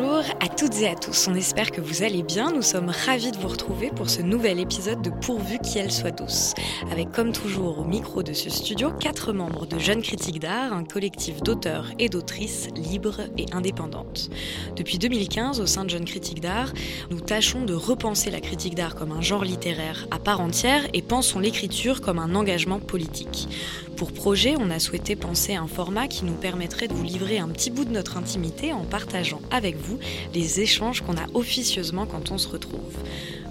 Bonjour à toutes et à tous, on espère que vous allez bien, nous sommes ravis de vous retrouver pour ce nouvel épisode de Pourvu qu'elle soit douce. Avec comme toujours au micro de ce studio, quatre membres de Jeunes Critiques d'Art, un collectif d'auteurs et d'autrices libres et indépendantes. Depuis 2015, au sein de Jeunes Critiques d'Art, nous tâchons de repenser la critique d'art comme un genre littéraire à part entière et pensons l'écriture comme un engagement politique. Pour projet, on a souhaité penser un format qui nous permettrait de vous livrer un petit bout de notre intimité en partageant avec vous les échanges qu'on a officieusement quand on se retrouve.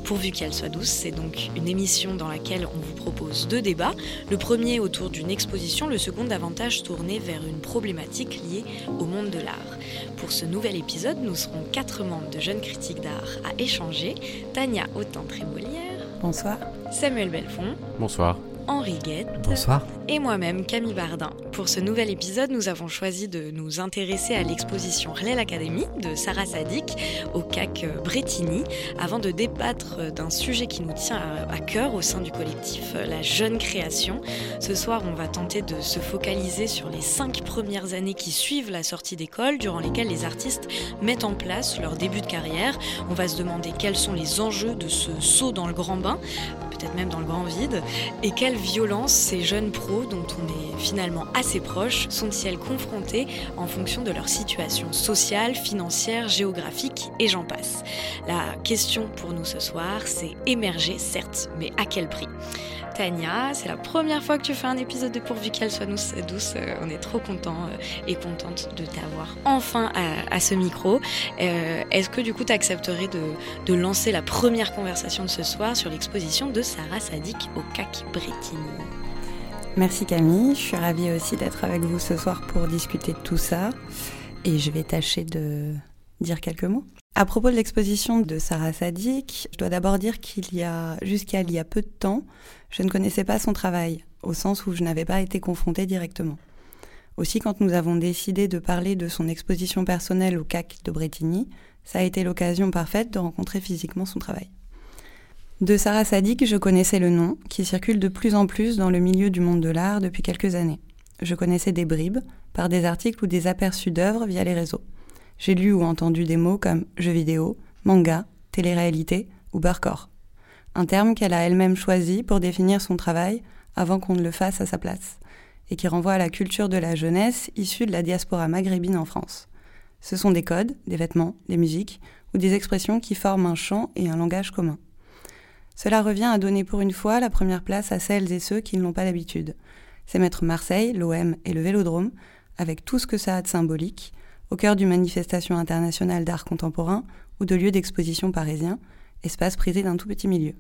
Pourvu qu'elle soit douce, c'est donc une émission dans laquelle on vous propose deux débats. Le premier autour d'une exposition, le second davantage tourné vers une problématique liée au monde de l'art. Pour ce nouvel épisode, nous serons quatre membres de Jeunes Critiques d'Art à échanger. Tania Autant-Trémolière. Bonsoir. Samuel Belfond. Bonsoir. Henri Guette. Bonsoir. Et moi-même, Camille Bardin. Pour ce nouvel épisode, nous avons choisi de nous intéresser à l'exposition Relais Academy de Sarah Sadik au CAC Bretigny, avant de débattre d'un sujet qui nous tient à cœur au sein du collectif La Jeune Création. Ce soir, on va tenter de se focaliser sur les cinq premières années qui suivent la sortie d'école, durant lesquelles les artistes mettent en place leur début de carrière. On va se demander quels sont les enjeux de ce saut dans le grand bain, peut-être même dans le grand vide, et quelle violence ces jeunes pros dont on est finalement assez proche sont-ils confrontés en fonction de leur situation sociale, financière, géographique et j'en passe. La question pour nous ce soir, c'est émerger certes, mais à quel prix? Tania, c'est la première fois que tu fais un épisode de Pourvu qu'elle soit douce. Euh, on est trop content euh, et contente de t'avoir enfin à, ce micro. Euh, est-ce que du coup tu accepterais de, de, lancer la première conversation de ce soir sur l'exposition de Sarah Sadik au CAC Bretigny? Merci Camille, je suis ravie aussi d'être avec vous ce soir pour discuter de tout ça et je vais tâcher de dire quelques mots. À propos de l'exposition de Sarah Sadik, je dois d'abord dire qu'il y a, jusqu'à il y a peu de temps, je ne connaissais pas son travail, au sens où je n'avais pas été confrontée directement. Aussi, quand nous avons décidé de parler de son exposition personnelle au CAC de Bretigny, ça a été l'occasion parfaite de rencontrer physiquement son travail. De Sarah Sadik, je connaissais le nom, qui circule de plus en plus dans le milieu du monde de l'art depuis quelques années. Je connaissais des bribes, par des articles ou des aperçus d'œuvres via les réseaux. J'ai lu ou entendu des mots comme jeux vidéo, manga, télé-réalité ou barcore. Un terme qu'elle a elle-même choisi pour définir son travail avant qu'on ne le fasse à sa place, et qui renvoie à la culture de la jeunesse issue de la diaspora maghrébine en France. Ce sont des codes, des vêtements, des musiques ou des expressions qui forment un champ et un langage commun. Cela revient à donner pour une fois la première place à celles et ceux qui ne l'ont pas d'habitude. C'est mettre Marseille, l'OM et le Vélodrome, avec tout ce que ça a de symbolique, au cœur d'une manifestation internationale d'art contemporain ou de lieux d'exposition parisiens, espace prisé d'un tout petit milieu.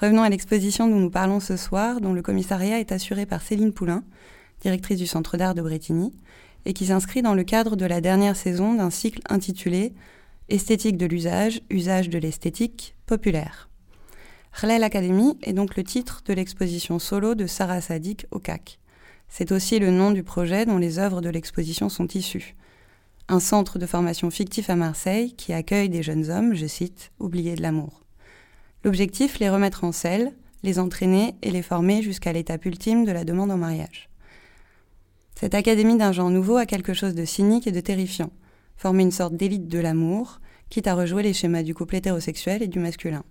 Revenons à l'exposition dont nous parlons ce soir, dont le commissariat est assuré par Céline Poulain, directrice du Centre d'art de Bretigny, et qui s'inscrit dans le cadre de la dernière saison d'un cycle intitulé Esthétique de l'usage, usage de l'esthétique populaire. Khalel Academy est donc le titre de l'exposition solo de Sarah Sadik au CAC. C'est aussi le nom du projet dont les œuvres de l'exposition sont issues. Un centre de formation fictif à Marseille qui accueille des jeunes hommes, je cite, oubliés de l'amour. L'objectif, les remettre en selle, les entraîner et les former jusqu'à l'étape ultime de la demande en mariage. Cette académie d'un genre nouveau a quelque chose de cynique et de terrifiant, former une sorte d'élite de l'amour, quitte à rejouer les schémas du couple hétérosexuel et du masculin.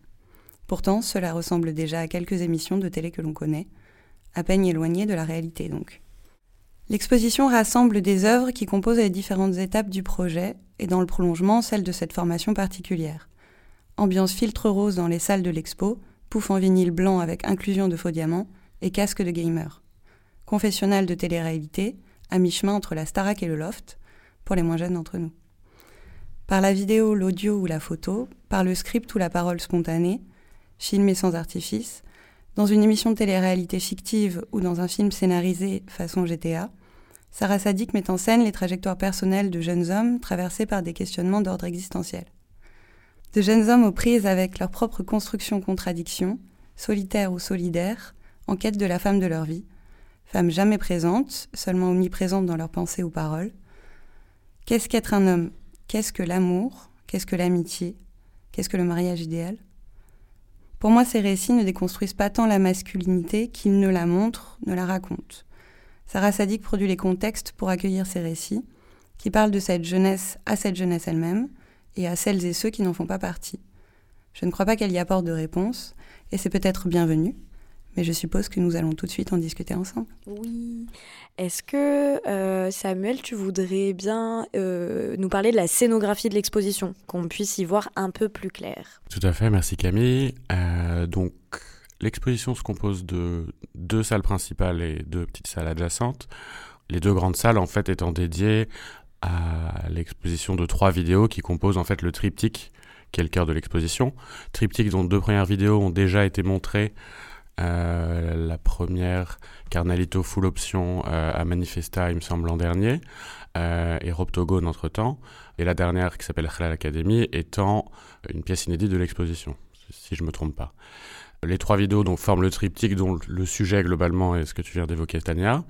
Pourtant, cela ressemble déjà à quelques émissions de télé que l'on connaît, à peine éloignées de la réalité donc. L'exposition rassemble des œuvres qui composent les différentes étapes du projet et dans le prolongement celle de cette formation particulière. Ambiance filtre rose dans les salles de l'expo, pouf en vinyle blanc avec inclusion de faux diamants et casque de gamer. Confessionnal de télé-réalité, à mi-chemin entre la Starac et le Loft, pour les moins jeunes d'entre nous. Par la vidéo, l'audio ou la photo, par le script ou la parole spontanée, filmé sans artifice, dans une émission de télé-réalité fictive ou dans un film scénarisé façon GTA, Sarah Sadik met en scène les trajectoires personnelles de jeunes hommes traversés par des questionnements d'ordre existentiel. De jeunes hommes aux prises avec leur propre construction-contradiction, solitaires ou solidaires, en quête de la femme de leur vie, femmes jamais présentes, seulement omniprésentes dans leurs pensées ou paroles. Qu'est-ce qu'être un homme? Qu'est-ce que l'amour? Qu'est-ce que l'amitié? Qu'est-ce que le mariage idéal? Pour moi, ces récits ne déconstruisent pas tant la masculinité qu'ils ne la montrent, ne la racontent. Sarah Sadik produit les contextes pour accueillir ces récits, qui parle de cette jeunesse à cette jeunesse elle-même et à celles et ceux qui n'en font pas partie. Je ne crois pas qu'elle y apporte de réponse, et c'est peut-être bienvenu, mais je suppose que nous allons tout de suite en discuter ensemble. Oui. Est-ce que, euh, Samuel, tu voudrais bien euh, nous parler de la scénographie de l'exposition, qu'on puisse y voir un peu plus clair? Tout à fait, merci Camille. Euh, donc, l'exposition se compose de deux salles principales et deux petites salles adjacentes. Les deux grandes salles, en fait, étant dédiées à l'exposition de trois vidéos qui composent en fait le triptyque qui est le cœur de l'exposition. Triptyque dont deux premières vidéos ont déjà été montrées euh, la première, Carnalito Full Option euh, à Manifesta, il me semble, l'an dernier, euh, et Roptogone entre-temps. Et la dernière, qui s'appelle Khalal Academy, étant une pièce inédite de l'exposition, si je ne me trompe pas. Les trois vidéos donc, forment le triptyque dont le sujet globalement est ce que tu viens d'évoquer, Tania.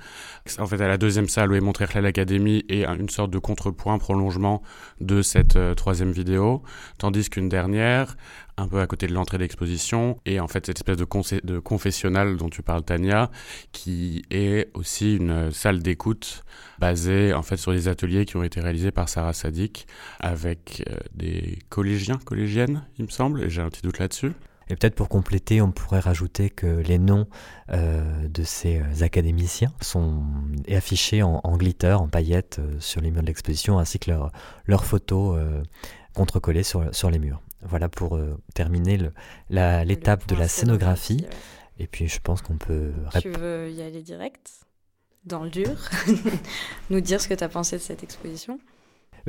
En fait, à la deuxième salle où est montré l'Académie et une sorte de contrepoint, prolongement de cette euh, troisième vidéo, tandis qu'une dernière, un peu à côté de l'entrée d'exposition, et en fait cette espèce de, confessionnal dont tu parles, Tania, qui est aussi une salle d'écoute basée en fait sur des ateliers qui ont été réalisés par Sarah Sadik avec euh, des collégiens, collégiennes, il me semble, et j'ai un petit doute là-dessus. Et peut-être pour compléter, on pourrait rajouter que les noms euh, de ces euh, académiciens sont affichés en, glitter, en paillettes euh, sur les murs de l'exposition, ainsi que leurs photos contrecollées sur, sur les murs. Voilà pour terminer l'étape de la scénographie. Et puis je pense qu'on peut... Tu veux y aller direct? Dans le dur, nous dire ce que tu as pensé de cette exposition?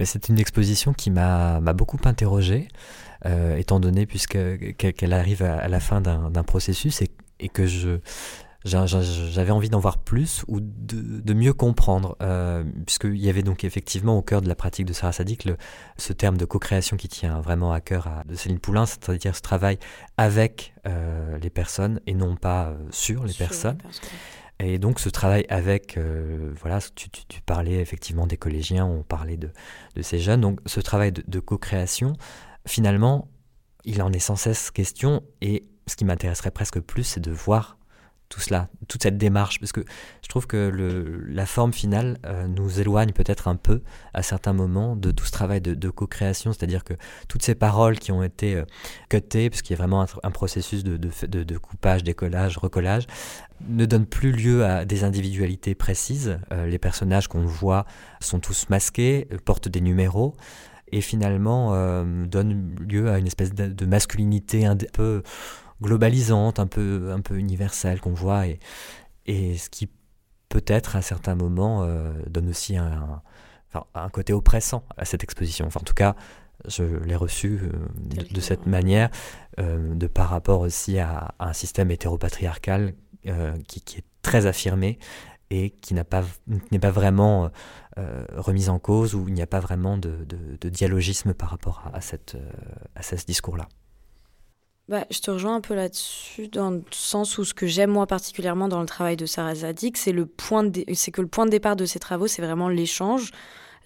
C'est une exposition qui m'a beaucoup interrogé, euh, étant donné qu'elle arrive à, la fin d'un processus et, que je j'avais envie d'en voir plus ou de, mieux comprendre, euh, puisqu'il y avait donc effectivement au cœur de la pratique de Sarah Sadik ce terme de co-création qui tient vraiment à cœur à, de Céline Poulain, c'est-à-dire ce travail avec euh, les personnes et non pas sur les personnes. Et donc ce travail avec, euh, voilà, tu, parlais effectivement des collégiens, on parlait de, ces jeunes, donc ce travail de, co-création, finalement, il en est sans cesse question, et ce qui m'intéresserait presque plus, c'est de voir tout cela, toute cette démarche, parce que je trouve que la forme finale euh, nous éloigne peut-être un peu à certains moments de tout ce travail de, co-création, c'est-à-dire que toutes ces paroles qui ont été euh, cutées, parce y a vraiment un, processus de, coupage, décollage, recollage, ne donnent plus lieu à des individualités précises. Euh, les personnages qu'on voit sont tous masqués, portent des numéros et finalement donnent lieu à une espèce de, masculinité un peu globalisante, un peu, un peu universelle qu'on voit, et, et ce qui peut-être à certains moments euh, donne aussi un, un, côté oppressant à cette exposition. Enfin, en tout cas, je l'ai reçu euh, de, cette manière, euh, de par rapport aussi à, un système hétéropatriarcal qui, qui, est très affirmé et qui pas n'est pas vraiment remis en cause ou il n'y a pas vraiment de, de, dialogisme par rapport à, cette, à ce discours-là. Bah, je te rejoins un peu là-dessus, dans le sens où ce que j'aime moi particulièrement dans le travail de Sarah Zadig, c'est que le point de départ de ses travaux, c'est vraiment l'échange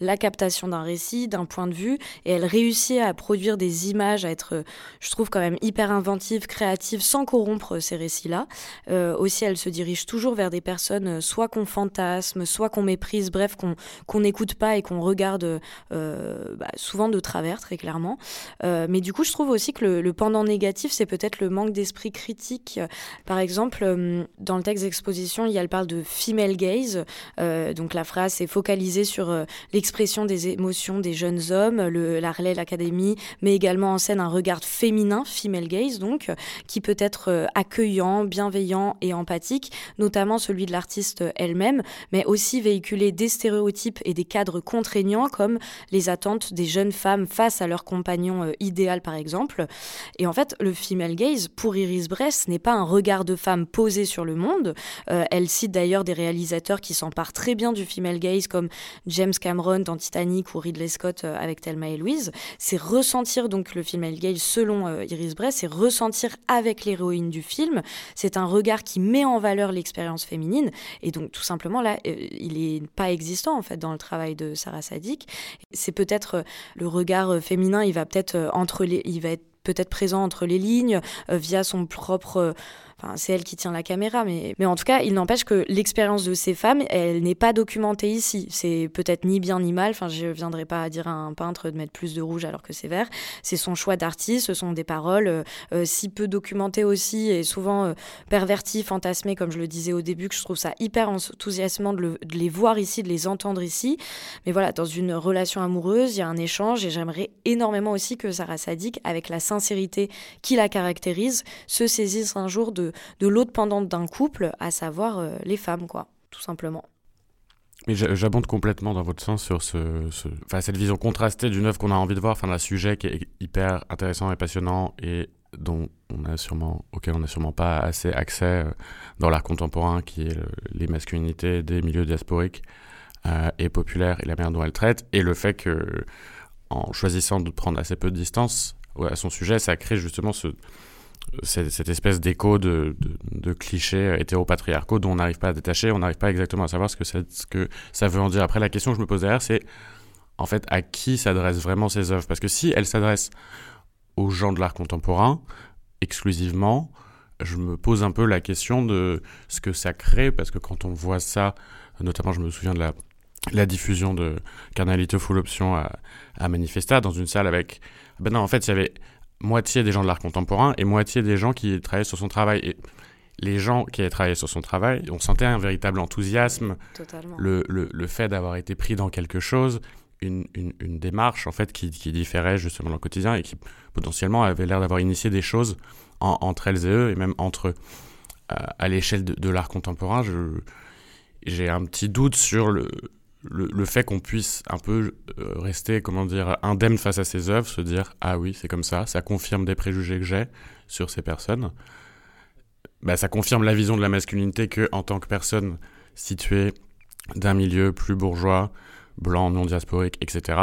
la captation d'un récit, d'un point de vue, et elle réussit à produire des images, à être, je trouve, quand même hyper inventive, créative, sans corrompre ces récits-là. Euh, aussi, elle se dirige toujours vers des personnes, euh, soit qu'on fantasme, soit qu'on méprise, bref, qu'on n'écoute pas et qu'on regarde euh, bah, souvent de travers, très clairement. mais du coup, je trouve aussi que le, pendant négatif, c'est peut-être le manque d'esprit critique. Par exemple, dans le texte d'exposition, elle parle de female gaze, donc la phrase est focalisée sur l'expression l'expression des émotions des jeunes hommes, le, la Relais l'Académie met également en scène un regard féminin, female gaze donc, qui peut être euh, accueillant, bienveillant et empathique, notamment celui de l'artiste elle-même, mais aussi véhiculer des stéréotypes et des cadres contraignants comme les attentes des jeunes femmes face à leur compagnon euh, idéal par exemple. Et en fait, le female gaze, pour Iris Bress, n'est pas un regard de femme posé sur le monde. Euh, elle cite d'ailleurs des réalisateurs qui s'emparent très bien du female gaze comme James Cameron dans Titanic ou Ridley Scott euh, avec Thelma et Louise, c'est ressentir donc le film Gale selon euh, Iris Bress, c'est ressentir avec l'héroïne du film. C'est un regard qui met en valeur l'expérience féminine et donc tout simplement là, euh, il est pas existant en fait dans le travail de Sarah Sadik. C'est peut-être le regard féminin, il va peut-être entre les, il va être peut-être présent entre les lignes via son propre enfin, c'est elle qui tient la caméra, mais, mais en tout cas, il n'empêche que l'expérience de ces femmes, elle n'est pas documentée ici. C'est peut-être ni bien ni mal. Enfin, je viendrai pas dire à un peintre de mettre plus de rouge alors que c'est vert. C'est son choix d'artiste, ce sont des paroles si peu documentées aussi et souvent perverties, fantasmées, comme je le disais au début, que je trouve ça hyper enthousiasmant de, de les voir ici, de les entendre ici. Mais voilà, dans une relation amoureuse, il y a un échange et j'aimerais énormément aussi que Sarah Sadik, avec la sincérité qui la caractérise, se saisisse un jour de, de l'autre pendante d'un couple, à savoir euh, les femmes, quoi, tout simplement. Mais j'abonde complètement dans votre sens sur ce, cette vision contrastée d'une œuvre qu'on a envie de voir, enfin, un sujet qui est hyper intéressant et passionnant et dont on a sûrement, auquel on n'a sûrement pas assez accès euh, dans l'art contemporain, qui est les masculinités des milieux diasporiques euh, et populaires et la manière dont elle traite, et le fait que, en choisissant de prendre assez peu de distance à son sujet, ça crée justement ce, cette, espèce d'écho de, de, clichés hétéropatriarcaux dont on n'arrive pas à détacher, on n'arrive pas exactement à savoir ce que, ça, veut en dire. Après, la question que je me pose derrière, c'est en fait à qui s'adressent vraiment ces œuvres? Parce que si elles s'adressent aux gens de l'art contemporain exclusivement, je me pose un peu la question de ce que ça crée, parce que quand on voit ça, notamment je me souviens de la, diffusion de Carnalito Full Option à, à Manifesta, dans une salle avec... Ben non, en fait, il y avait moitié des gens de l'art contemporain et moitié des gens qui travaillaient sur son travail. Et les gens qui avaient travaillé sur son travail, on sentait un véritable enthousiasme, le, le, le, fait d'avoir été pris dans quelque chose, une, une, une démarche en fait qui, qui, différait justement dans le quotidien et qui potentiellement avait l'air d'avoir initié des choses entre elles et eux et même entre eux. Euh, à l'échelle de, de l'art contemporain, j'ai un petit doute sur le, le, fait qu'on puisse un peu euh, rester, comment dire, indemne face à ces œuvres, se dire ah oui, c'est comme ça, ça confirme des préjugés que j'ai sur ces personnes. Bah, ça confirme la vision de la masculinité que, en tant que personne située d'un milieu plus bourgeois, blanc, non diasporique, etc.,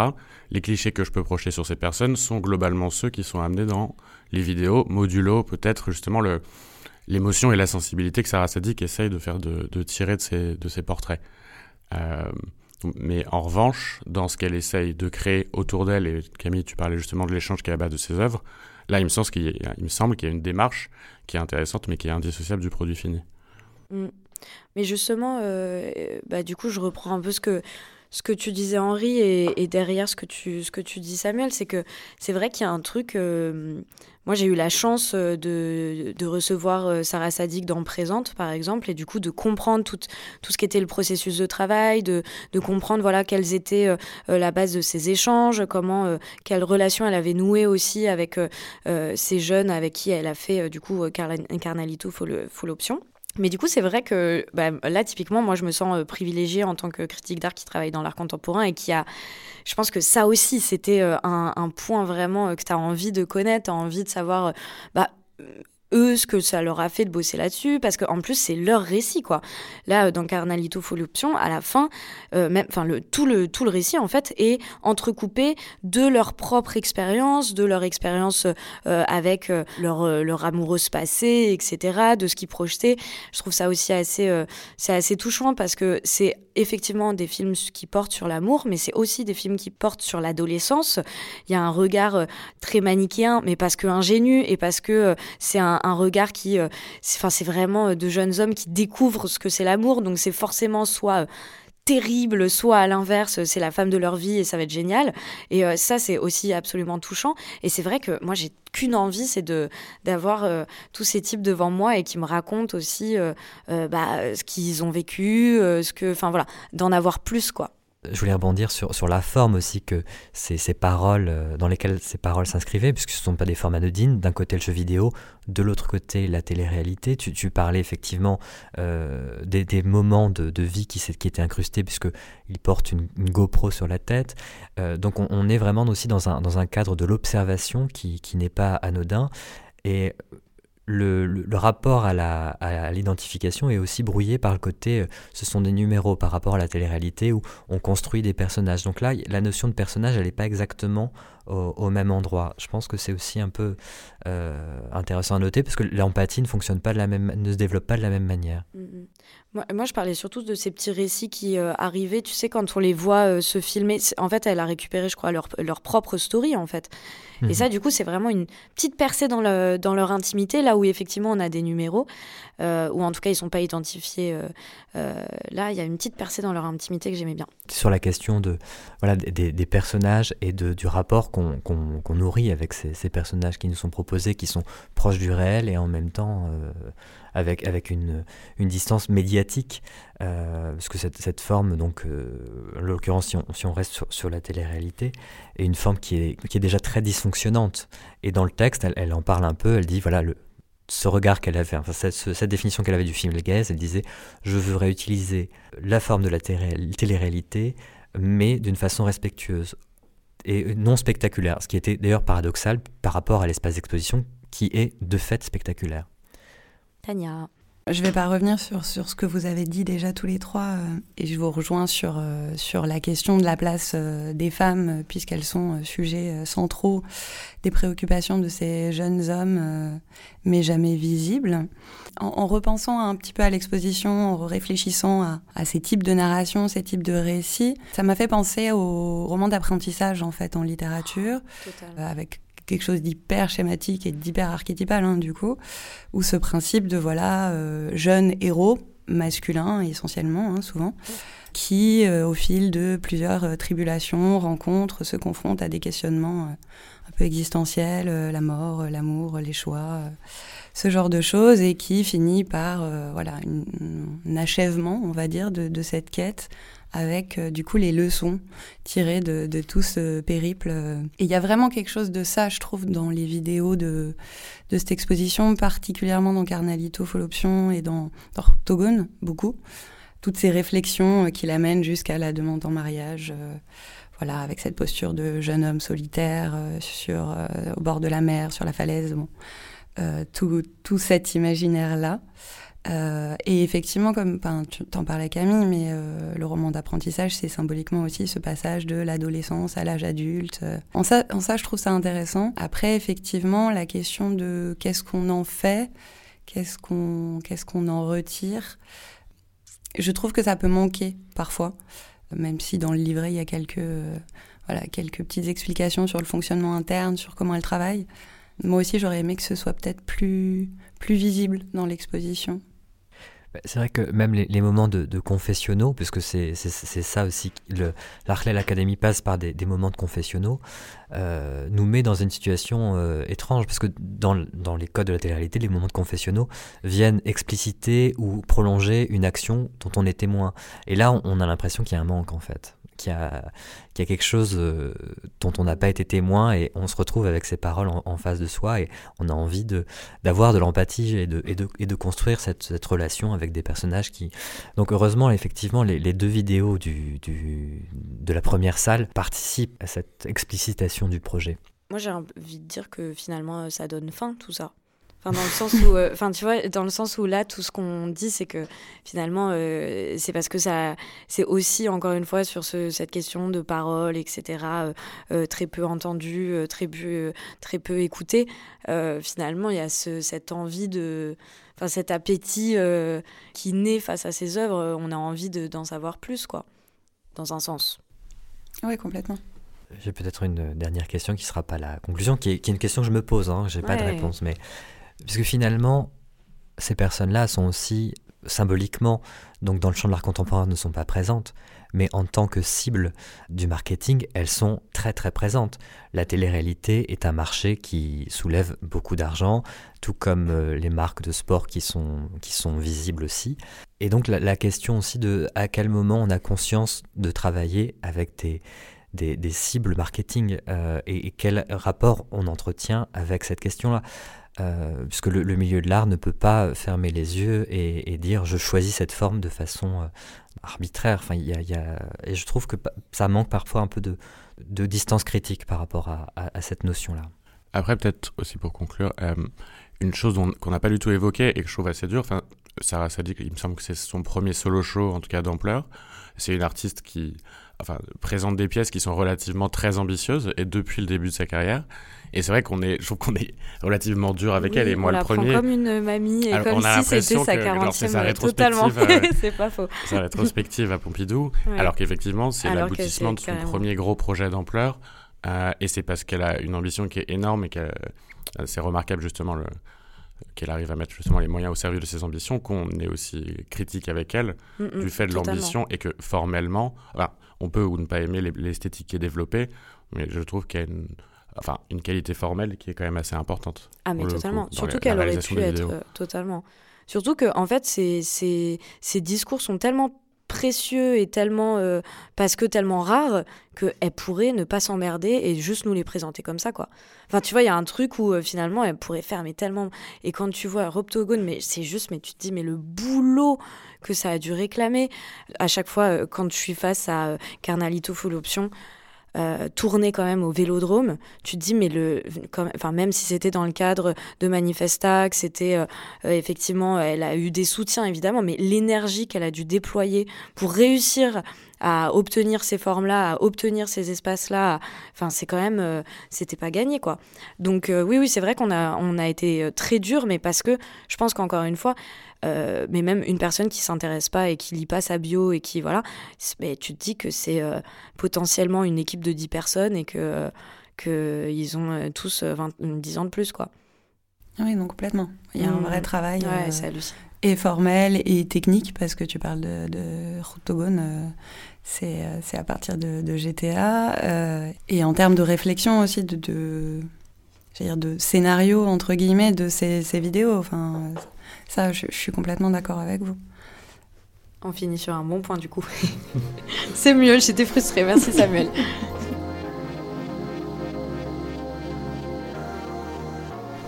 les clichés que je peux projeter sur ces personnes sont globalement ceux qui sont amenés dans les vidéos, modulo peut-être justement le, l'émotion et la sensibilité que Sarah Sadik essaye de faire de, de tirer de ses, de ses portraits. Euh, mais en revanche, dans ce qu'elle essaye de créer autour d'elle, et Camille, tu parlais justement de l'échange qui est à base de ses œuvres, là, il me semble qu'il me semble qu'il y a une démarche qui est intéressante, mais qui est indissociable du produit fini. Mm. Mais justement, euh, bah, du coup, je reprends un peu ce que, ce que tu disais Henri et, derrière ce que tu, ce que tu dis Samuel, c'est que c'est vrai qu'il y a un truc. Euh, moi, j'ai eu la chance euh, de, de, recevoir euh, Sarah Sadik dans Présente, par exemple, et du coup de comprendre tout, tout ce qui était le processus de travail, de, de comprendre voilà quelles étaient la base de ces échanges, comment quelle relation elle avait noué aussi avec ces jeunes avec qui elle a fait du coup Carnalito Full, full Option. Mais du coup, c'est vrai que bah, là, typiquement, moi, je me sens euh, privilégiée en tant que critique d'art qui travaille dans l'art contemporain et qui a. Je pense que ça aussi, c'était euh, un, point vraiment euh, que tu as envie de connaître, tu as envie de savoir. Bah, eux ce que ça leur a fait de bosser là-dessus parce qu'en plus c'est leur récit quoi. Là dans Carnalito Folie Option à la fin euh, même enfin le tout le tout le récit en fait est entrecoupé de leur propre expérience de leur expérience euh, avec euh, leur leur amoureuse passée etc de ce qu'ils projetaient. Je trouve ça aussi assez c'est assez touchant parce que c'est effectivement des films qui portent sur l'amour mais c'est aussi des films qui portent sur l'adolescence il y a un regard très manichéen mais parce que ingénu et parce que c'est un, un regard qui, euh, enfin, c'est vraiment euh, de jeunes hommes qui découvrent ce que c'est l'amour. Donc c'est forcément soit euh, terrible, soit à l'inverse, c'est la femme de leur vie et ça va être génial. Et ça, c'est aussi absolument touchant. Et c'est vrai que moi, j'ai qu'une envie, c'est de d'avoir tous ces types devant moi et qui me racontent aussi bah, ce qu'ils ont vécu, ce que, enfin voilà, d'en avoir plus quoi je voulais rebondir sur, sur la forme aussi que ces, ces paroles, euh, dans lesquelles ces paroles s'inscrivaient, puisque ce ne sont pas des formes anodines. D'un côté le jeu vidéo, de l'autre côté la télé-réalité. Tu, tu parlais effectivement euh, des, des, moments de, de vie qui, qui étaient incrustés, puisqu'il porte une, une, GoPro sur la tête. Euh, donc on, on, est vraiment aussi dans un, dans un cadre de l'observation qui, qui n'est pas anodin. Et le, rapport à l'identification est aussi brouillé par le côté euh, ce sont des numéros par rapport à la télé-réalité où on construit des personnages. Donc là, la notion de personnage, elle n'est pas exactement au, même endroit. Je pense que c'est aussi un peu intéressant à noter parce que l'empathie ne fonctionne pas de la même, ne se développe pas de la même manière. Mm, mm. Moi, je parlais surtout de ces petits récits qui euh, arrivaient, tu sais, quand on les voit euh, se filmer. En fait, elle a récupéré, je crois, leur, leur propre story, en fait. Et mhm. ça, du coup, c'est vraiment une petite percée dans, le, dans leur intimité, là où effectivement on a des numéros, euh, ou en tout cas ils ne sont pas identifiés. là, il y a une petite percée dans leur intimité que j'aimais bien. Sur la question de, voilà, des, des personnages et de, du rapport qu'on nourrit avec ces, ces, personnages qui nous sont proposés, qui sont proches du réel et en même temps avec, avec une, une distance médiatique, euh, parce que cette, forme, donc, euh, en l'occurrence, si on, reste sur, la télé-réalité, est une forme qui est, déjà très dysfonctionnante. Et dans le texte, elle, en parle un peu, elle dit, voilà, ce regard qu'elle avait, enfin, cette, définition qu'elle avait du film Gaze, elle disait Je veux réutiliser la forme de la télé-réalité, mais d'une façon respectueuse et non spectaculaire, ce qui était d'ailleurs paradoxal par rapport à l'espace d'exposition qui est de fait spectaculaire. Tania. Je ne vais pas revenir sur, sur ce que vous avez dit déjà tous les trois euh, et je vous rejoins sur, euh, sur la question de la place euh, des femmes puisqu'elles sont sujets centraux des préoccupations de ces jeunes hommes mais jamais visibles. En, repensant un petit peu à l'exposition, en réfléchissant à, à, ces types de narrations, ces types de récits, ça m'a fait penser au roman d'apprentissage en fait en littérature avec quelque chose d'hyper schématique et d'hyper archétypal, hein, du coup, où ce principe de, voilà, euh, jeune héros, masculin essentiellement, hein, souvent, qui, euh, au fil de plusieurs euh, tribulations, rencontres, se confrontent à des questionnements un peu existentiels, la mort, l'amour, les choix, ce genre de choses, et qui finit par, voilà, un achèvement, on va dire, de, de cette quête avec euh, du coup les leçons tirées de, de tout ce périple. Et il y a vraiment quelque chose de ça, je trouve, dans les vidéos de, de cette exposition, particulièrement dans Carnalito, Folloption et dans, dans beaucoup. Toutes ces réflexions euh, qui l'amènent jusqu'à la demande en mariage. Euh, voilà, avec cette posture de jeune homme solitaire sur, au bord de la mer, sur la falaise, bon. tout, tout cet imaginaire-là. Euh, et effectivement, comme tu t'en parlais Camille, mais euh, le roman d'apprentissage, c'est symboliquement aussi ce passage de l'adolescence à l'âge adulte. En ça, en ça, je trouve ça intéressant. Après, effectivement, la question de qu'est-ce qu'on en fait, qu'est-ce qu'on qu'est-ce qu'on en retire, je trouve que ça peut manquer parfois, même si dans le livret il y a quelques voilà quelques petites explications sur le fonctionnement interne, sur comment elle travaille. Moi aussi, j'aurais aimé que ce soit peut-être plus plus visible dans l'exposition. Bah, c'est vrai que même les, moments de, confessionnaux, puisque c'est ça aussi, l'Arclel Academy passe par des, moments de confessionnaux, euh, nous met dans une situation euh, étrange, parce que dans, dans, les codes de la télé-réalité, les moments de confessionnaux viennent expliciter ou prolonger une action dont on est témoin. Et là, on a l'impression qu'il y a un manque, en fait qu'il y, a, quelque chose euh, dont on n'a pas été témoin et on se retrouve avec ces paroles en, face de soi et on a envie d'avoir de, l'empathie et de, et, de, et de construire cette, cette, relation avec des personnages qui... Donc heureusement, effectivement, les, les deux vidéos du, du, de la première salle participent à cette explicitation du projet. Moi, j'ai envie de dire que finalement, ça donne fin, tout ça. Enfin, dans le sens où, euh, tu vois, dans le sens où là, tout ce qu'on dit, c'est que finalement, euh, c'est parce que ça, c'est aussi encore une fois sur ce, cette question de parole, etc., euh, très peu entendue, très peu, très peu écoutée. finalement, il y a ce, cette envie de, enfin, cet appétit qui naît face à ces œuvres. On a envie d'en savoir plus, quoi, dans un sens. Oui, complètement. J'ai peut-être une dernière question qui ne sera pas la conclusion, qui est, qui est, une question que je me pose. Hein, je n'ai pas de réponse, mais Puisque finalement, ces personnes-là sont aussi symboliquement, donc dans le champ de l'art contemporain, ne sont pas présentes, mais en tant que cible du marketing, elles sont très très présentes. La télé-réalité est un marché qui soulève beaucoup d'argent, tout comme euh, les marques de sport qui sont, qui sont visibles aussi. Et donc la, question aussi de à quel moment on a conscience de travailler avec des, des, cibles marketing euh, et, quel rapport on entretient avec cette question-là. Euh, puisque le, milieu de l'art ne peut pas fermer les yeux et, dire je choisis cette forme de façon euh, arbitraire. Enfin, y y a, et je trouve que ça manque parfois un peu de, distance critique par rapport à, cette notion-là. Après, peut-être aussi pour conclure, euh, une chose qu'on n'a pas du tout évoquée et que je trouve assez dure, Sarah Sadiq, il me semble que c'est son premier solo show, en tout cas d'ampleur. c'est une artiste qui présente des pièces qui sont relativement très ambitieuses et depuis le début de sa carrière. Et c'est vrai qu'on est, je trouve qu'on est relativement dur avec elle. Et moi, on le la premier. Comme une mamie et comme si c'était sa 40e. Totalement. c'est pas faux. Sa rétrospective à Pompidou. Alors qu'effectivement, c'est l'aboutissement de son premier gros projet d'ampleur. Euh, et c'est parce qu'elle a une ambition qui est énorme et que euh, c'est remarquable justement le, qu'elle arrive à mettre justement les moyens au service de ses ambitions, qu'on est aussi critique avec elle mm, mm, du fait de l'ambition et que formellement, on peut ou ne pas aimer l'esthétique qui est développée, mais je trouve qu'il y a une, enfin, une qualité formelle qui est quand même assez importante. Ah mais totalement, surtout qu'elle aurait pu être euh, totalement. Surtout que en fait, ces, ces, ces discours sont tellement précieux et tellement euh, parce que tellement rares qu'elle pourrait ne pas s'emmerder et juste nous les présenter comme ça quoi. Enfin tu vois il y a un truc où euh, finalement elle pourrait faire mais tellement et quand tu vois Roptogone mais c'est juste mais tu te dis mais le boulot que ça a dû réclamer à chaque fois quand je suis face à Carnalito Full Option euh, tourner quand même au Vélodrome, tu te dis mais le, enfin même si c'était dans le cadre de Manifesta, que c'était euh, euh, effectivement, elle a eu des soutiens évidemment, mais l'énergie qu'elle a dû déployer pour réussir à obtenir ces formes-là, à obtenir ces espaces-là, enfin c'est quand même, c'était pas gagné quoi. Donc oui oui c'est vrai qu'on a on a été très dur, mais parce que je pense qu'encore une fois euh, mais même une personne qui s'intéresse pas et qui lit pas sa bio et qui voilà, mais tu te dis que c'est euh, potentiellement une équipe de 10 personnes et que, que ils ont euh, tous 20, 10 ans de plus quoi. Oui, donc complètement. Il y a un vrai mmh. travail ouais, et formel et technique parce que tu parles de, de c'est à partir de, GTA et en termes de réflexion aussi de, de, dire de scénario entre guillemets de ces, ces vidéos. Enfin, ça, je, suis complètement d'accord avec vous. On finit sur un bon point du coup. C'est mieux, j'étais frustrée. Merci Samuel.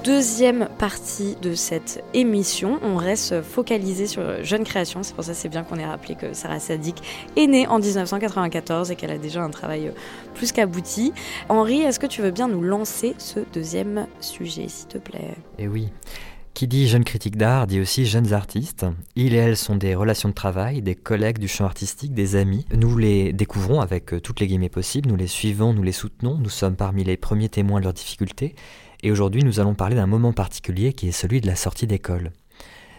deuxième partie de cette émission. On reste focalisé sur jeune création. C'est pour ça que c'est bien qu'on ait rappelé que Sarah Sadik est née en 1994 et qu'elle a déjà un travail plus qu'abouti. Henri, est-ce que tu veux bien nous lancer ce deuxième sujet, s'il te plaît? Eh oui. Qui dit jeune critique d'art dit aussi jeunes artistes. Ils et elles sont des relations de travail, des collègues du champ artistique, des amis. Nous les découvrons avec euh, toutes les guillemets possibles, nous les suivons, nous les soutenons, nous sommes parmi les premiers témoins de leurs difficultés. Et aujourd'hui, nous allons parler d'un moment particulier qui est celui de la sortie d'école.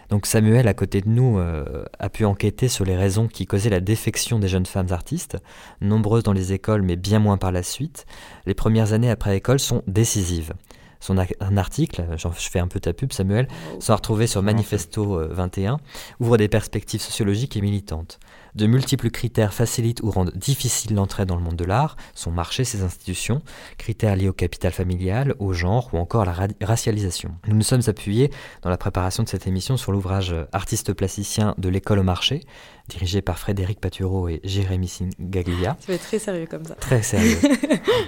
Donc Samuel, à côté de nous, euh, a pu enquêter sur les raisons qui causaient la défection des jeunes femmes artistes, nombreuses dans les écoles mais bien moins par la suite. Les premières années après l'école sont décisives son un article, je fais un peu ta pub Samuel, sera retrouvé sur Manifesto 21, euh, ouvre des perspectives sociologiques et militantes. De multiples critères facilitent ou rendent difficile l'entrée dans le monde de l'art, son marché, ses institutions, critères liés au capital familial, au genre ou encore à la racialisation. Nous nous sommes appuyés dans la préparation de cette émission sur l'ouvrage Artiste plasticien de l'école au marché, dirigé par Frédéric Patureau et Jérémy Singaglia. Ça va être très sérieux comme ça. Très sérieux.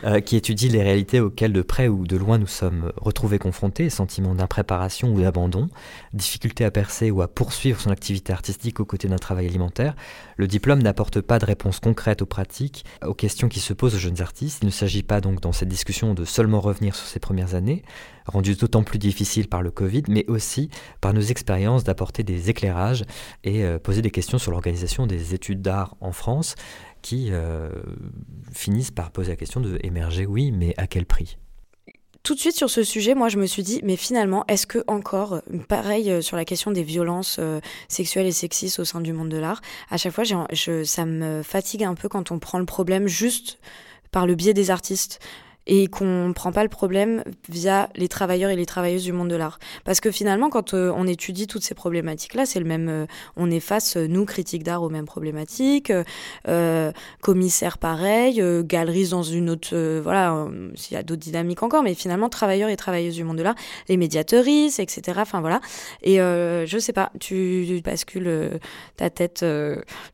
Euh, qui étudie les réalités auxquelles de près ou de loin nous sommes retrouvés confrontés, sentiments d'impréparation ou d'abandon, difficulté à percer ou à poursuivre son activité artistique aux côtés d'un travail alimentaire, le diplôme n'apporte pas de réponse concrète aux pratiques, aux questions qui se posent aux jeunes artistes. Il ne s'agit pas donc dans cette discussion de seulement revenir sur ces premières années, rendues d'autant plus difficiles par le Covid, mais aussi par nos expériences d'apporter des éclairages et euh, poser des questions sur l'organisation des études d'art en France qui euh, finissent par poser la question de émerger, oui, mais à quel prix? Tout de suite sur ce sujet, moi je me suis dit, mais finalement, est-ce que encore, pareil euh, sur la question des violences euh, sexuelles et sexistes au sein du monde de l'art, à chaque fois, ça me fatigue un peu quand on prend le problème juste par le biais des artistes et qu'on ne prend pas le problème via les travailleurs et les travailleuses du monde de l'art. Parce que finalement, quand euh, on étudie toutes ces problématiques-là, c'est le même. Euh, on est face, euh, nous, critiques d'art, aux mêmes problématiques, commissaires pareil, galeries dans une autre. voilà, il y a d'autres dynamiques encore, mais finalement, travailleurs et travailleuses du monde de l'art, les médiatrices, etc. Enfin voilà. Et je sais pas, tu, bascules ta tête.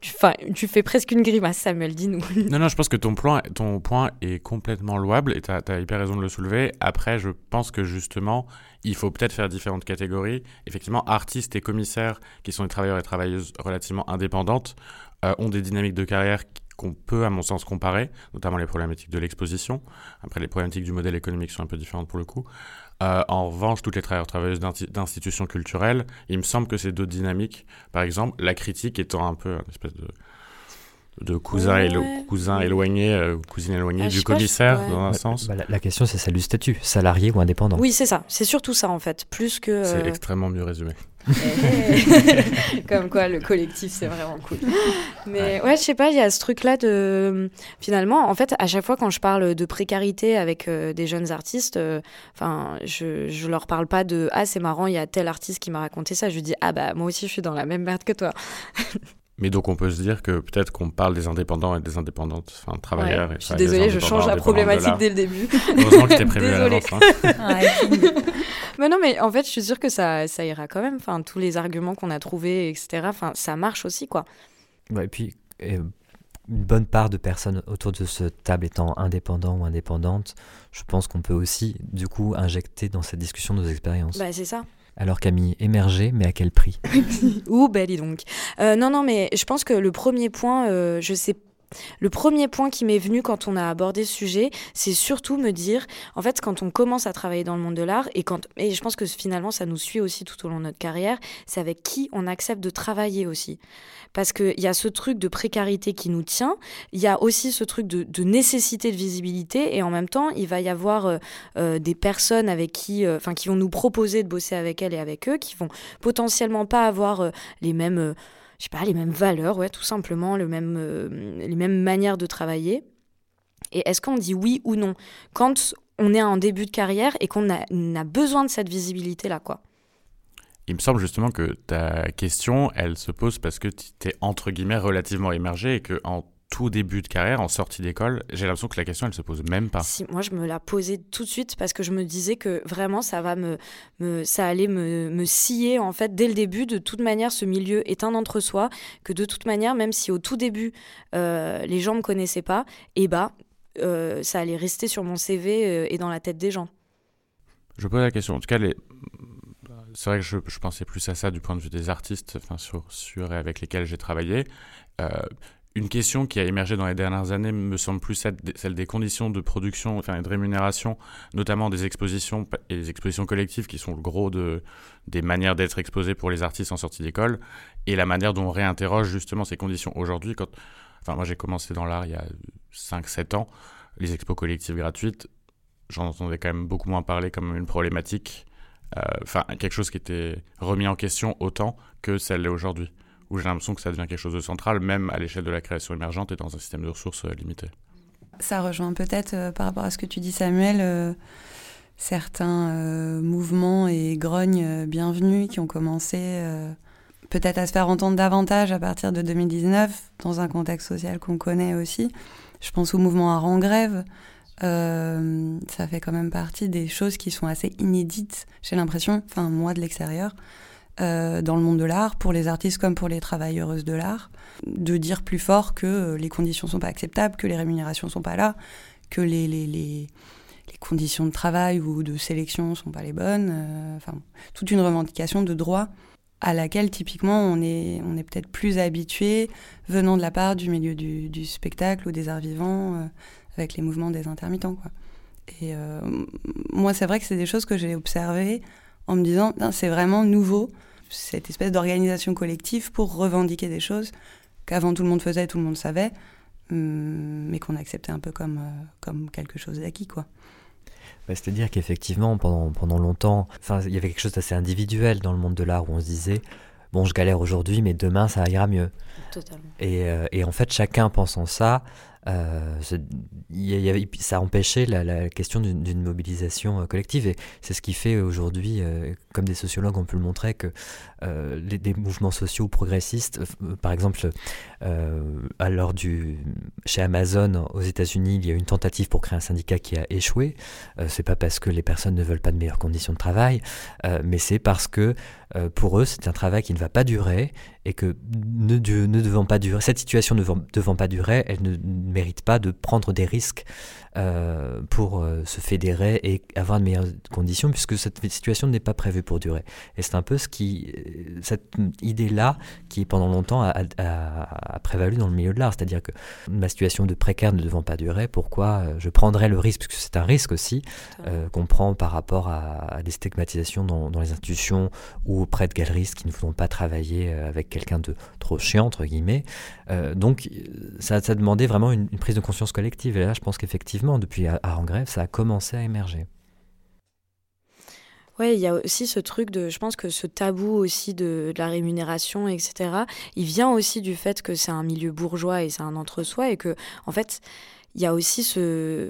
tu, tu fais presque une grimace, Samuel, dis-nous. Non, non, je pense que ton, plan, ton point est complètement louable tu as, hyper raison de le soulever. Après, je pense que justement, il faut peut-être faire différentes catégories. Effectivement, artistes et commissaires, qui sont des travailleurs et travailleuses relativement indépendantes, euh, ont des dynamiques de carrière qu'on peut, à mon sens, comparer, notamment les problématiques de l'exposition. Après, les problématiques du modèle économique sont un peu différentes pour le coup. Euh, en revanche, toutes les travailleurs travailleuses d'institutions culturelles, il me semble que c'est d'autres dynamiques. Par exemple, la critique étant un peu une espèce de de cousin, Ouais. cousin éloigné, euh, cousine éloignée Ah, du sais pas, je- commissaire, ouais. dans un Bah, sens. bah, la, la question, c'est celle du statut, salarié ou indépendant. Oui, c'est ça. C'est surtout ça en fait, plus que. C'est euh, extrêmement mieux résumé. Comme quoi, le collectif, c'est vraiment cool. Mais ouais, je sais pas, il y a ce truc-là de. Finalement, en fait, à chaque fois quand je parle de précarité avec euh, des jeunes artistes, euh, enfin, je, je leur parle pas de Ah, c'est marrant, il y a tel artiste qui m'a raconté ça. Je lui dis Ah, bah, moi aussi, je suis dans la même merde que toi. Mais donc on peut se dire que peut-être qu'on parle des indépendants et des indépendantes, enfin travailleurs. Ouais, et je suis désolée, je change la problématique dès le début. Heureusement que t'es prévu à Désolée. l'avance. hein. Ah, Mais non, mais en fait, je suis sûre que ça, ça ira quand même. Enfin, tous les arguments qu'on a trouvés, etc. Enfin, ça marche aussi, quoi. Ouais, et puis, euh, une bonne part de personnes autour de cette table étant indépendants ou indépendantes, je pense qu'on peut aussi, du coup, injecter dans cette discussion nos expériences. Bah, c'est ça. Alors Camille, émerger, mais à quel prix? Ouh, belle dis donc. Euh, non, non, mais je pense que le premier point, euh, je sais. Le premier point qui m'est venu quand on a abordé ce sujet, c'est surtout me dire, en fait, quand on commence à travailler dans le monde de l'art, et, quand, et je pense que finalement ça nous suit aussi tout au long de notre carrière, c'est avec qui on accepte de travailler aussi. Parce qu'il y a ce truc de précarité qui nous tient, il y a aussi ce truc de, nécessité de visibilité, et en même temps, il va y avoir euh, euh, des personnes avec qui, euh, enfin, qui vont nous proposer de bosser avec elles et avec eux, qui vont potentiellement pas avoir les mêmes, je sais pas, les mêmes valeurs, ouais, tout simplement, le même, euh, les mêmes manières de travailler. Et est-ce qu'on dit oui ou non quand on est en début de carrière et qu'on a, besoin de cette visibilité-là, quoi? Il me semble justement que ta question, elle se pose parce que tu es entre guillemets relativement émergé et que en tout début de carrière, en sortie d'école, j'ai l'impression que la question, elle se pose même pas. Si, moi, je me la posais tout de suite parce que je me disais que vraiment, ça va me, me ça allait me, me scier en fait dès le début. De toute manière, ce milieu est un entre-soi. Que de toute manière, même si au tout début, euh, les gens me connaissaient pas, et bah, euh, ça allait rester sur mon CV euh, et dans la tête des gens. Je pose la question. En tout cas, les... c'est vrai que je, je pensais plus à ça du point de vue des artistes enfin, sur, sur et avec lesquels j'ai travaillé. Euh, une question qui a émergé dans les dernières années me semble plus celle des conditions de production enfin, et de rémunération, notamment des expositions et des expositions collectives qui sont le gros de, des manières d'être exposés pour les artistes en sortie d'école et la manière dont on réinterroge justement ces conditions aujourd'hui. Quand... Enfin, moi, j'ai commencé dans l'art il y a 5-7 ans. Les expos collectives gratuites, j'en entendais quand même beaucoup moins parler comme une problématique, enfin euh, quelque chose qui était remis en question autant que celle l'est aujourd'hui, où j'ai l'impression que ça devient quelque chose de central, même à l'échelle de la création émergente et dans un système de ressources euh, limité. Ça rejoint peut-être euh, par rapport à ce que tu dis Samuel, euh, certains mouvements et grognes bienvenus qui ont commencé peut-être à se faire entendre davantage à partir de 2019, dans un contexte social qu'on connaît aussi. Je pense au mouvement Art en grève. Ça fait quand même partie des choses qui sont assez inédites, j'ai l'impression, enfin moi de l'extérieur, euh, dans le monde de l'art, pour les artistes comme pour les travailleuses de l'art, de dire plus fort que les conditions sont pas acceptables, que les rémunérations sont pas là, que les, les, les, les conditions de travail ou de sélection sont pas les bonnes, euh, enfin toute une revendication de droit à laquelle typiquement on est, on est peut-être plus habitué venant de la part du milieu du, spectacle ou des arts vivants euh, avec les mouvements des intermittents. Quoi. Et euh, moi, c'est vrai que c'est des choses que j'ai observées en me disant, c'est vraiment nouveau, cette espèce d'organisation collective pour revendiquer des choses qu'avant tout le monde faisait, tout le monde savait, mais qu'on acceptait un peu comme, euh, comme quelque chose d'acquis. quoi. Bah, C'est-à-dire qu'effectivement, pendant, pendant longtemps, il y avait quelque chose d'assez individuel dans le monde de l'art où on se disait, bon, je galère aujourd'hui, mais demain, ça ira mieux. Totalement. Et, euh, et en fait, chacun pensant ça, euh, y a, y ça empêchait la, question d'une mobilisation euh, collective. Et c'est ce qui fait aujourd'hui, euh, comme des sociologues ont pu le montrer, que les, des mouvements sociaux progressistes, par exemple, l'heure du, chez Amazon aux États-Unis, il y a une tentative pour créer un syndicat qui a échoué. c'est pas parce que les personnes ne veulent pas de meilleures conditions de travail, mais c'est parce que pour eux, c'est un travail qui ne va pas durer et que ne, ne devant pas durer, cette situation ne devant, devant pas durer, elle ne mérite pas de prendre des risques euh, pour euh, se fédérer et avoir de meilleures conditions, puisque cette situation n'est pas prévue pour durer. Et c'est un peu ce qui, cette idée-là qui pendant longtemps a, a, a, prévalu dans le milieu de l'art, c'est-à-dire que ma situation de précaire ne devant pas durer, pourquoi je prendrais le risque, puisque c'est un risque aussi euh, qu'on prend par rapport à, à des stigmatisations dans, dans, les institutions ou auprès de galeristes qui ne voudront pas travailler avec quelqu'un de trop chiant, entre guillemets. Donc, ça, ça demandait vraiment une, prise de conscience collective. Et là, je pense qu'effectivement, depuis à, grève, ça a commencé à émerger. Ouais, il y a aussi ce truc de, je pense que ce tabou aussi de, de la rémunération, etc. Il vient aussi du fait que c'est un milieu bourgeois et c'est un entre-soi et que, en fait, il y a aussi ce.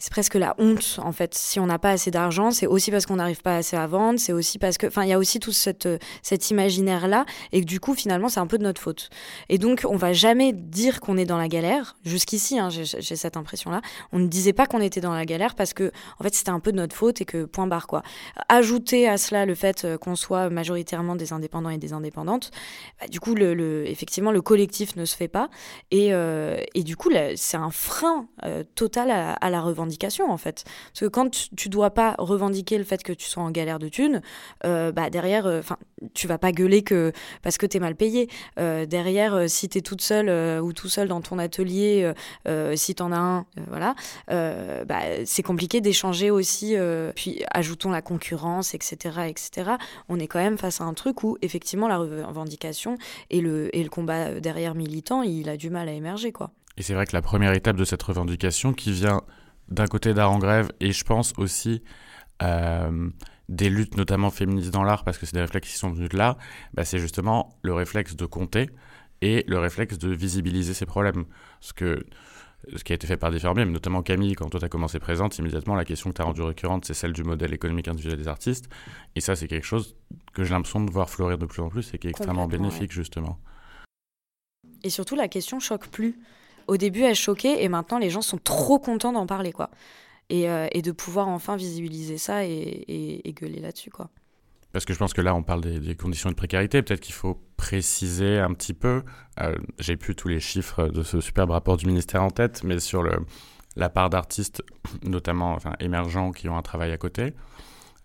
C'est presque la honte, en fait. Si on n'a pas assez d'argent, c'est aussi parce qu'on n'arrive pas assez à vendre, c'est aussi parce que. Enfin, il y a aussi tout cette, cet imaginaire-là, et du coup, finalement, c'est un peu de notre faute. Et donc, on va jamais dire qu'on est dans la galère. Jusqu'ici, hein, j'ai cette impression-là. On ne disait pas qu'on était dans la galère parce que, en fait, c'était un peu de notre faute et que point barre, quoi. Ajouter à cela le fait qu'on soit majoritairement des indépendants et des indépendantes, bah, du coup, le, effectivement, le collectif ne se fait pas. Et, euh, et du coup, c'est un frein euh, total à, la revendication en fait. Parce que quand tu, dois pas revendiquer le fait que tu sois en galère de thunes, euh, bah derrière, euh, enfin, tu vas pas gueuler que parce que tu es mal payé. derrière, si tu es toute seule ou tout seul dans ton atelier, si tu en as un, voilà, bah, c'est compliqué d'échanger aussi. puis ajoutons la concurrence, etc., etc. On est quand même face à un truc où effectivement la revendication et le, et le combat derrière militant, il a du mal à émerger quoi. Et c'est vrai que la première étape de cette revendication qui vient d'un côté d'art en grève et je pense aussi euh, des luttes notamment féministes dans l'art parce que c'est des réflexes qui sont venus de là, bah c'est justement le réflexe de compter et le réflexe de visibiliser ces problèmes. Ce, que, ce qui a été fait par différents mais notamment Camille, quand toi tu as commencé présente, immédiatement la question que tu as rendue récurrente, c'est celle du modèle économique individuel des artistes. Et ça, c'est quelque chose que j'ai l'impression de voir fleurir de plus en plus et qui est extrêmement bénéfique, justement. Et surtout, la question choque plus au début, elle choquait et maintenant, les gens sont trop contents d'en parler, quoi. Et, euh, de pouvoir enfin visibiliser ça et, gueuler là-dessus, quoi. Parce que je pense que là, on parle des, conditions de précarité. Peut-être qu'il faut préciser un petit peu. Euh, j'ai plus tous les chiffres de ce superbe rapport du ministère en tête, mais sur la part d'artistes, notamment enfin, émergents, qui ont un travail à côté.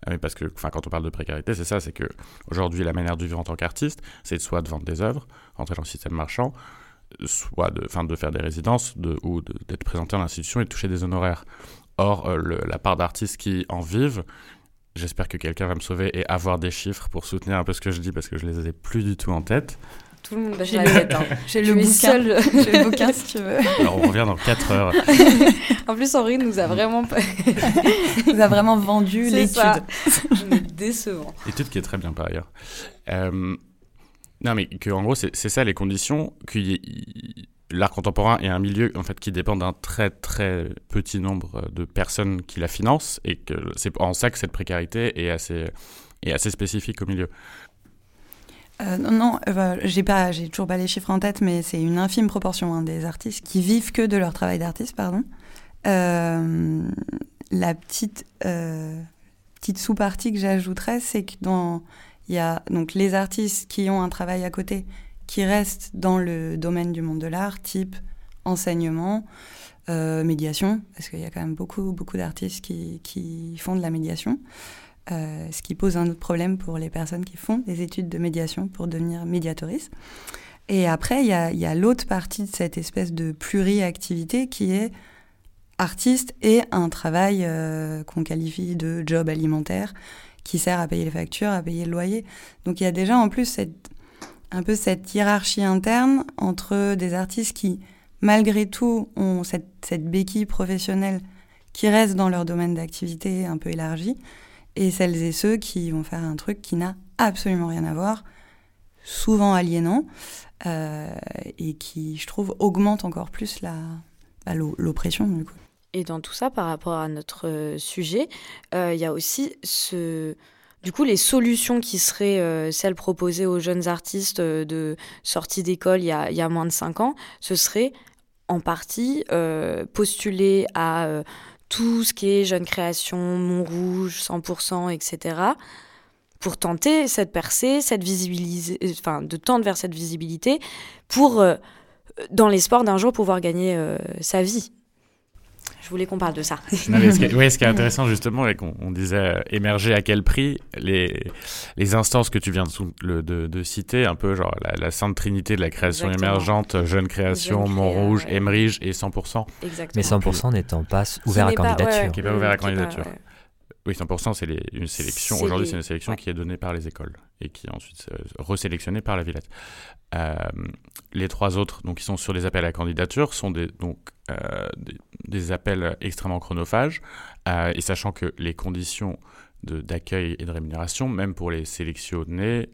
Euh, parce que enfin, quand on parle de précarité, c'est ça, c'est que aujourd'hui la manière de vivre en tant qu'artiste, c'est soit de vendre des œuvres, rentrer dans le système marchand, soit de, fin, de faire des résidences de, ou d'être présenté à l'institution et de toucher des honoraires. Or, euh, la part d'artistes qui en vivent, j'espère que quelqu'un va me sauver et avoir des chiffres pour soutenir un peu ce que je dis parce que je les ai plus du tout en tête. Tout le monde bah, j'ai la tête. Hein. J'ai le, bouquin. le bouquin si tu veux. Alors on revient dans 4 heures. en plus Henri nous a vraiment nous a vraiment vendu l'étude. décevant. Étude qui est très bien par ailleurs. Euh, non, mais que, en gros, c'est ça les conditions. L'art contemporain est un milieu en fait qui dépend d'un très très petit nombre de personnes qui la financent et que c'est en ça que cette précarité est assez, est assez spécifique au milieu. Euh, non, non euh, bah, j'ai pas, j'ai toujours pas les chiffres en tête, mais c'est une infime proportion hein, des artistes qui vivent que de leur travail d'artiste, pardon. Euh, la petite petite sous-partie que j'ajouterais, c'est que dans il y a donc les artistes qui ont un travail à côté qui restent dans le domaine du monde de l'art, type enseignement, euh, médiation, parce qu'il y a quand même beaucoup, beaucoup d'artistes qui, qui, font de la médiation, euh, ce qui pose un autre problème pour les personnes qui font des études de médiation pour devenir médiatrice. Et après, il y a, y a l'autre partie de cette espèce de pluriactivité qui est artiste et un travail euh, qu'on qualifie de job alimentaire qui sert à payer les factures, à payer le loyer. Donc il y a déjà en plus cette, un peu cette hiérarchie interne entre des artistes qui, malgré tout, ont cette, cette béquille professionnelle qui reste dans leur domaine d'activité un peu élargi, et celles et ceux qui vont faire un truc qui n'a absolument rien à voir, souvent aliénant, euh, et qui, je trouve, augmente encore plus la, bah, l'oppression du coup. Et dans tout ça, par rapport à notre euh, sujet, euh, il y a aussi ce... Du coup, les solutions qui seraient euh, celles proposées aux jeunes artistes de sortie d'école il, y a moins de 5 ans, ce serait en partie postuler à tout ce qui est jeune création, Montrouge, 100%, etc., pour tenter cette percée, cette visibilité, enfin, de tendre vers cette visibilité, pour, dans l'espoir d'un jour, pouvoir gagner sa vie. Je voulais qu'on parle de ça. oui, ce qui est intéressant justement, et qu'on disait euh, émerger à quel prix, les, les instances que tu viens de, de, de citer, un peu genre la, sainte trinité de la création émergente, jeune création, Montrouge, ouais. Emerige et 100%. Exactement. Mais 100% n'étant pas ouvert à candidature. qui n'est pas ouvert à candidature. Oui, 100%, c'est une sélection. Aujourd'hui, c'est une sélection ouais. qui est donnée par les écoles et qui est ensuite resélectionnée par la Villette. Euh, les trois autres, donc, qui sont sur les appels à candidature, sont des, donc, euh, des, des appels extrêmement chronophages. euh, et sachant que les conditions d'accueil et de rémunération, même pour les sélectionnés,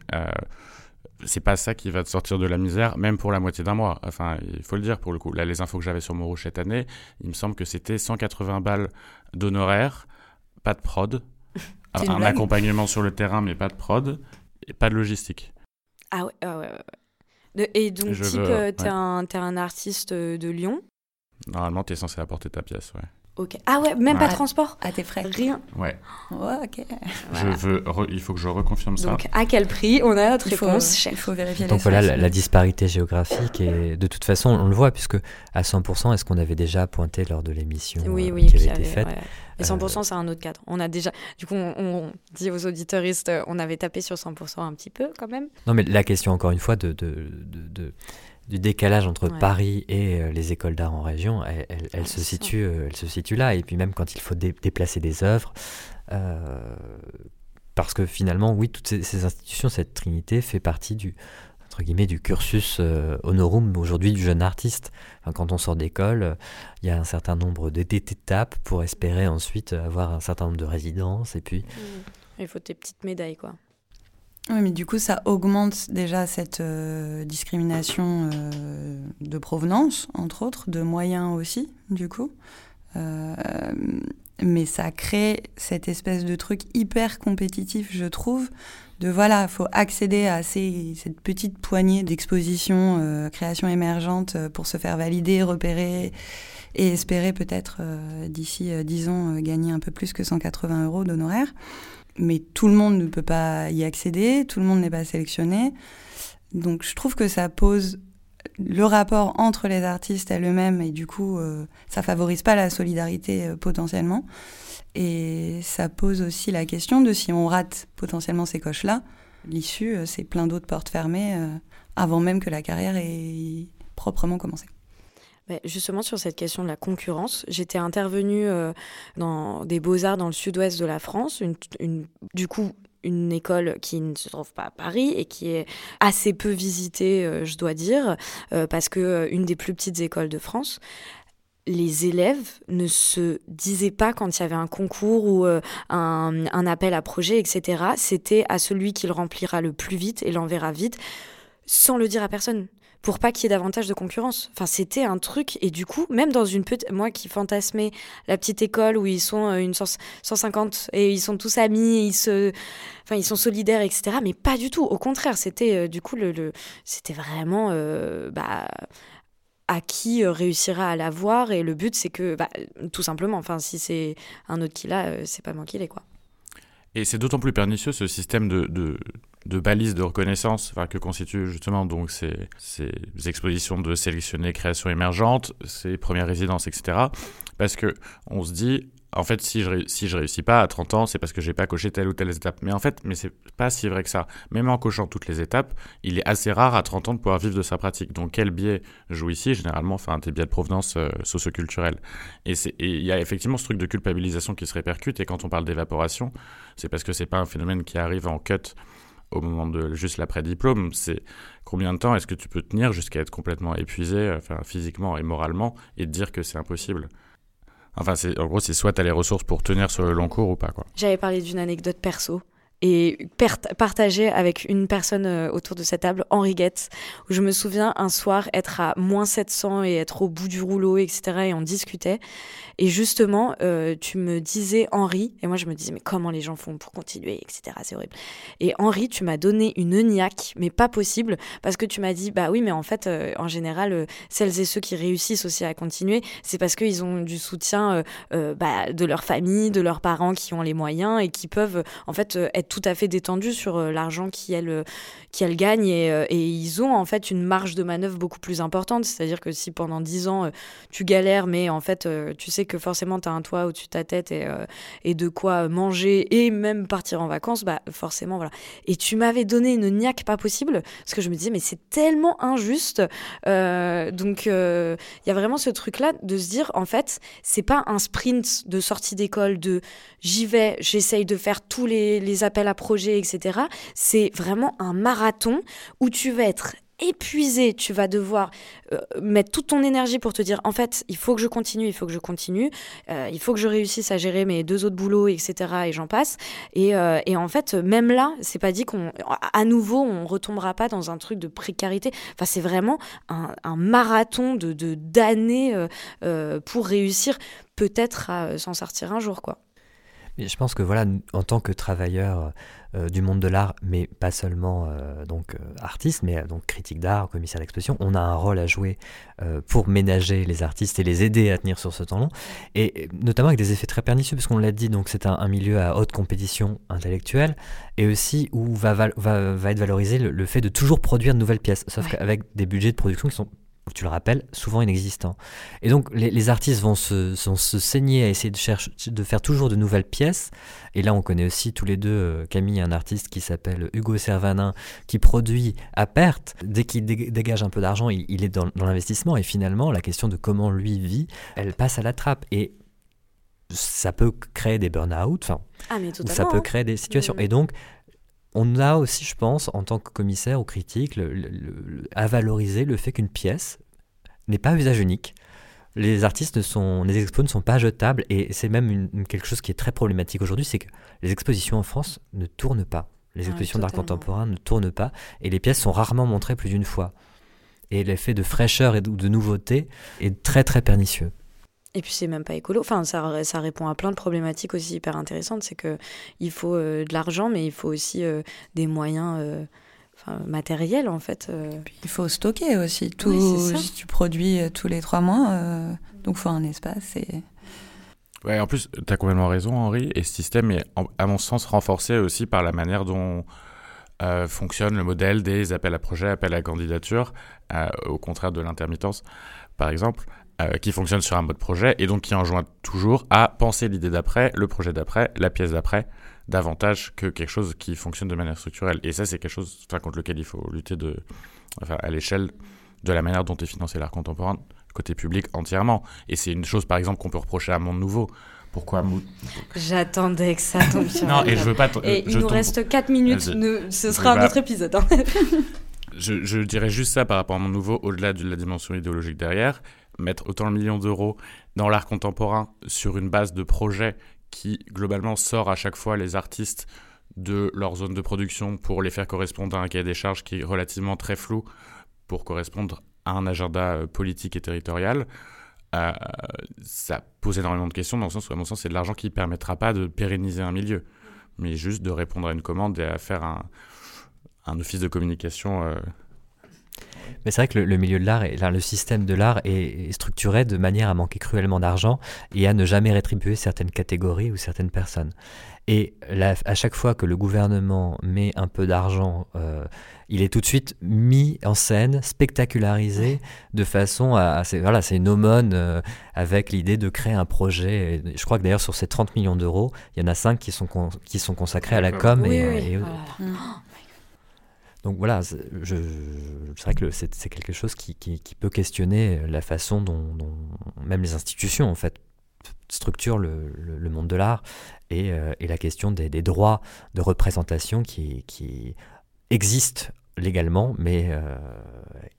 c'est pas ça qui va te sortir de la misère, même pour la moitié d'un mois. Enfin, il faut le dire pour le coup. Là, les infos que j'avais sur Montrouge cette année, il me semble que c'était 180 balles d'honoraires, pas de prod, un blague accompagnement sur le terrain, mais pas de prod, et pas de logistique. Ah ouais, ah ouais, ouais. De- et donc, Je type, veux, euh, t'es ouais. un, t'es un artiste euh, de Lyon? Normalement, tu es censé apporter ta pièce, ouais. Ok. Ah ouais, même pas de transport À tes frais. Rien. Ouais, Ouais, ok. Voilà. je veux, re- il faut que je reconfirme ça. Donc, à quel prix On a notre Il faut, réponse, il faut vérifier Donc voilà la, la disparité géographique et de toute façon on le voit puisque à 100% est-ce qu'on avait déjà pointé lors de l'émission Oui, euh, oui, qui avait été avait- faite ouais. Et 100%, c'est un autre cadre. On a déjà. Du coup, on, on dit aux auditeuristes, euh, on avait tapé sur 100% un petit peu quand même. Non, mais la question, encore une fois, de, de- de- de- du décalage entre Ouais. Paris et euh, les écoles d'art en région, elle, elle- elle Ouais, se situe, euh, elle se situe là. Et puis même quand il faut dé- déplacer des œuvres, euh, parce que finalement, oui, toutes ces, ces institutions, cette trinité fait partie du entre guillemets du cursus honorum aujourd'hui du jeune artiste. Enfin, quand on sort d'école, il y a un certain nombre d'é- d'étapes pour espérer ensuite avoir un certain nombre de résidences et puis Il faut tes petites médailles, quoi. Oui, mais du coup, ça augmente déjà cette euh, discrimination euh, de provenance, entre autres, de moyens aussi, du coup. Euh, mais ça crée cette espèce de truc hyper compétitif, je trouve, de voilà, il faut accéder à ces, cette petite poignée d'expositions, euh, créations émergentes euh, pour se faire valider, repérer et espérer peut-être euh, d'ici euh, 10 ans euh, gagner un peu plus que 180 euros d'honoraires mais tout le monde ne peut pas y accéder, tout le monde n'est pas sélectionné. Donc je trouve que ça pose le rapport entre les artistes eux-mêmes et du coup euh, ça favorise pas la solidarité euh, potentiellement. Et ça pose aussi la question de si on rate potentiellement ces coches-là, l'issue euh, c'est plein d'autres portes fermées euh, avant même que la carrière ait proprement commencé. Ouais, justement, sur cette question de la concurrence, j'étais intervenue euh, dans des beaux-arts dans le sud-ouest de la France, du coup une école qui ne se trouve pas à Paris et qui est assez peu visitée, euh, je dois dire, euh, parce que une des plus petites écoles de France. Les élèves ne se disaient pas quand il y avait un concours ou un appel à projet, etc. C'était à celui qui le remplira le plus vite et l'enverra vite, sans le dire à personne pour pas qu'il y ait davantage de concurrence. Enfin, c'était un truc. Et du coup, même dans une petite. Moi qui fantasmais la petite école où ils sont euh, une 100 150 et ils sont tous amis, ils se. Enfin, ils sont solidaires, etc. Mais pas du tout. Au contraire, c'était euh, du coup le. C'était vraiment. euh, bah, à qui réussira à l'avoir et le but c'est que bah, tout simplement enfin si c'est un autre qui l'a c'est pas moi qui l'ai quoi Et c'est d'autant plus pernicieux ce système de, de, de balises de reconnaissance enfin, que constituent justement donc ces, ces expositions de sélectionnés créations émergentes, ces premières résidences, etc. Parce que on se dit, en fait, si je, si je réussis pas à 30 ans, c'est parce que j'ai pas coché telle ou telle étape. Mais en fait, mais c'est pas si vrai que ça. Même en cochant toutes les étapes, il est assez rare à 30 ans de pouvoir vivre de sa pratique. Donc quel biais joue ici? Généralement, enfin, des biais de provenance euh, socioculturelle. Et il y a effectivement ce truc de culpabilisation qui se répercute. Et quand on parle d'évaporation, c'est parce que c'est pas un phénomène qui arrive en cut au moment de juste l'après-diplôme. C'est combien de temps est-ce que tu peux tenir jusqu'à être complètement épuisé, enfin, physiquement et moralement, et te dire que c'est impossible? Enfin, en gros, c'est soit tu as les ressources pour tenir sur le long cours ou pas. J'avais parlé d'une anecdote perso et partagée avec une personne euh, autour de cette table, Henri Guette, où je me souviens un soir être à moins 700 et être au bout du rouleau, etc. Et on discutait. Et justement, euh, tu me disais Henri, et moi je me disais, mais comment les gens font pour continuer, etc. C'est horrible. Et Henri, tu m'as donné une niaque, mais pas possible, parce que tu m'as dit, bah oui, mais en fait, euh, en général, celles et ceux qui réussissent aussi à continuer, c'est parce qu'ils ont du soutien bah, de leur famille, de leurs parents qui ont les moyens et qui peuvent, en fait, être tout à fait détendues sur l'argent qu'elles qui gagnent et, et, ils ont en fait une marge de manœuvre beaucoup plus importante. C'est-à-dire que si pendant 10 ans tu galères, mais en fait tu sais que forcément tu as un toit au-dessus de ta tête et, et de quoi manger et même partir en vacances, bah forcément voilà. Et tu m'avais donné une niaque pas possible parce que je me disais mais c'est tellement injuste. donc il y a vraiment ce truc-là de se dire en fait c'est pas un sprint de sortie d'école de j'y vais, j'essaye de faire tous les, les appels à projets, etc. C'est vraiment un marathon où tu vas être épuisé, tu vas devoir euh, mettre toute ton énergie pour te dire en fait, il faut que je continue, il faut que je continue, euh, il faut que je réussisse à gérer mes deux autres boulots, etc. Et j'en passe. Et, euh, et, en fait, même là, c'est pas dit qu'on, à nouveau, on retombera pas dans un truc de précarité. Enfin, c'est vraiment un, un, marathon de d'années pour réussir, peut-être à s'en sortir un jour, quoi. Je pense que voilà, en tant que travailleur euh, du monde de l'art, mais pas seulement euh, donc euh, artiste, mais donc critique d'art, commissaire d'exposition, on a un rôle à jouer pour ménager les artistes et les aider à tenir sur ce temps long, et notamment avec des effets très pernicieux, parce qu'on l'a dit, donc c'est un, milieu à haute compétition intellectuelle, et aussi où va, va, va, être valorisé le, fait de toujours produire de nouvelles pièces, sauf qu'avec des budgets de production qui sont tu le rappelles, souvent inexistant. Et donc les, artistes vont se, se, saigner à essayer de, chercher, de faire toujours de nouvelles pièces. Et là, on connaît aussi tous les deux euh, Camille, un artiste qui s'appelle Hugo Servanin, qui produit à perte. Dès qu'il dégage un peu d'argent, il, est dans, l'investissement. Et finalement, la question de comment lui vit, elle passe à la trappe. Et ça peut créer des burn-out, enfin, ah, ça peut créer des situations. Et donc, on a aussi, je pense, en tant que commissaire ou critique, à valoriser le fait qu'une pièce n'est pas usage unique. Les artistes sont, les expos ne sont pas jetables et c'est même quelque chose qui est très problématique aujourd'hui, c'est que les expositions en France ne tournent pas. Les expositions d'art contemporain ne tournent pas et les pièces sont rarement montrées plus d'une fois. Et l'effet de fraîcheur et de nouveauté est très très pernicieux. Et puis c'est même pas écolo. Enfin, ça, ça, répond à plein de problématiques aussi hyper intéressantes. C'est que il faut euh, de l'argent, mais il faut aussi euh, des moyens euh, matériels en fait. Il faut stocker aussi. Tout, si tu produis tous les trois mois, donc il faut un espace. Et... Ouais, en plus, tu as complètement raison, Henri. Et ce système est, à mon sens, renforcé aussi par la manière dont fonctionne le modèle des appels à projets, appels à candidature, au contraire de l'intermittence, par exemple. Euh, qui fonctionne sur un mode projet et donc qui enjoint toujours à penser l'idée d'après, le projet d'après, la pièce d'après, davantage que quelque chose qui fonctionne de manière structurelle. Et ça, c'est quelque chose contre lequel il faut lutter de, enfin, à l'échelle de la manière dont est financé l'art contemporain, côté public entièrement. Et c'est une chose, par exemple, qu'on peut reprocher à Monde Nouveau. Pourquoi J'attendais que ça tombe sur Non, et je veux pas. Et il nous reste 4 minutes, ce sera un autre épisode. Hein. je, je, dirais juste ça par rapport à Monde Nouveau, au-delà de la dimension idéologique derrière mettre autant de millions d'euros dans l'art contemporain sur une base de projet qui globalement sort à chaque fois les artistes de leur zone de production pour les faire correspondre à un cahier des charges qui est relativement très flou pour correspondre à un agenda euh, politique et territorial. Euh, ça pose énormément de questions dans le sens où, à mon sens, c'est de l'argent qui ne permettra pas de pérenniser un milieu, mais juste de répondre à une commande et à faire un, un office de communication euh, mais c'est vrai que le, milieu de l'art, et le système de l'art est, structuré de manière à manquer cruellement d'argent et à ne jamais rétribuer certaines catégories ou certaines personnes. Et à chaque fois que le gouvernement met un peu d'argent, euh, il est tout de suite mis en scène, spectacularisé, de façon à... c'est, voilà, c'est une aumône euh, avec l'idée de créer un projet. je crois que d'ailleurs sur ces 30 millions d'euros, il y en a 5 qui sont, qui sont consacrés à la com. et, donc voilà, c'est vrai que c'est quelque chose qui, peut questionner la façon dont, même les institutions en fait structurent le, monde de l'art et, euh, la question des, droits de représentation qui, existent légalement mais euh,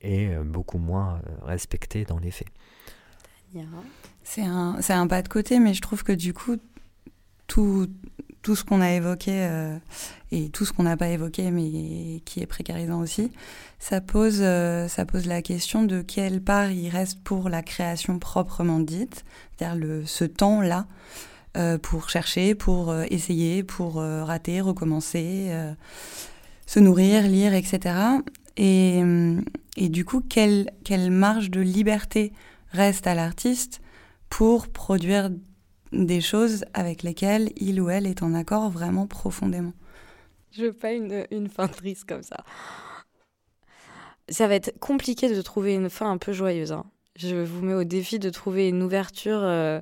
est beaucoup moins respecté dans les faits. C'est un, un pas de côté, mais je trouve que du coup, tout, tout ce qu'on a évoqué euh, et tout ce qu'on n'a pas évoqué, mais qui est précarisant aussi, ça pose, euh, ça pose la question de quelle part il reste pour la création proprement dite, c'est-à-dire ce temps-là euh, pour chercher, pour essayer, pour rater, recommencer, se nourrir, lire, etc. Et, et du coup, quelle, quelle marge de liberté reste à l'artiste pour produire des choses avec lesquelles il ou elle est en accord vraiment profondément. Je veux pas une, une fin triste comme ça. Ça va être compliqué de trouver une fin un peu joyeuse. Hein. Je vous mets au défi de trouver une ouverture euh,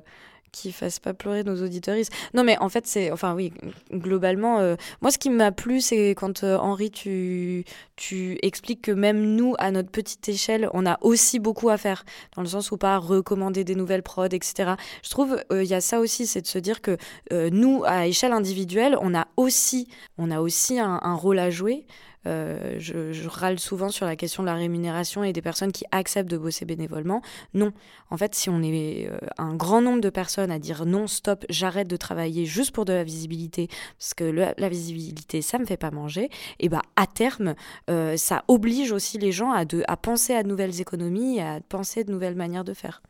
qui fasse pas pleurer nos auditeuristes. Non, mais en fait, c'est. Enfin, oui, globalement, euh, moi, ce qui m'a plu, c'est quand euh, Henri, tu, tu expliques que même nous, à notre petite échelle, on a aussi beaucoup à faire. Dans le sens où pas recommander des nouvelles prods, etc. Je trouve, il y a ça aussi, c'est de se dire que nous, à échelle individuelle, on a aussi, on a aussi un rôle à jouer. Euh, je, râle souvent sur la question de la rémunération et des personnes qui acceptent de bosser bénévolement. Non, en fait, si on est euh, un grand nombre de personnes à dire non, stop, j'arrête de travailler juste pour de la visibilité, parce que la visibilité, ça me fait pas manger, et bah à terme, euh, ça oblige aussi les gens à, penser à de nouvelles économies, à penser de nouvelles manières de faire.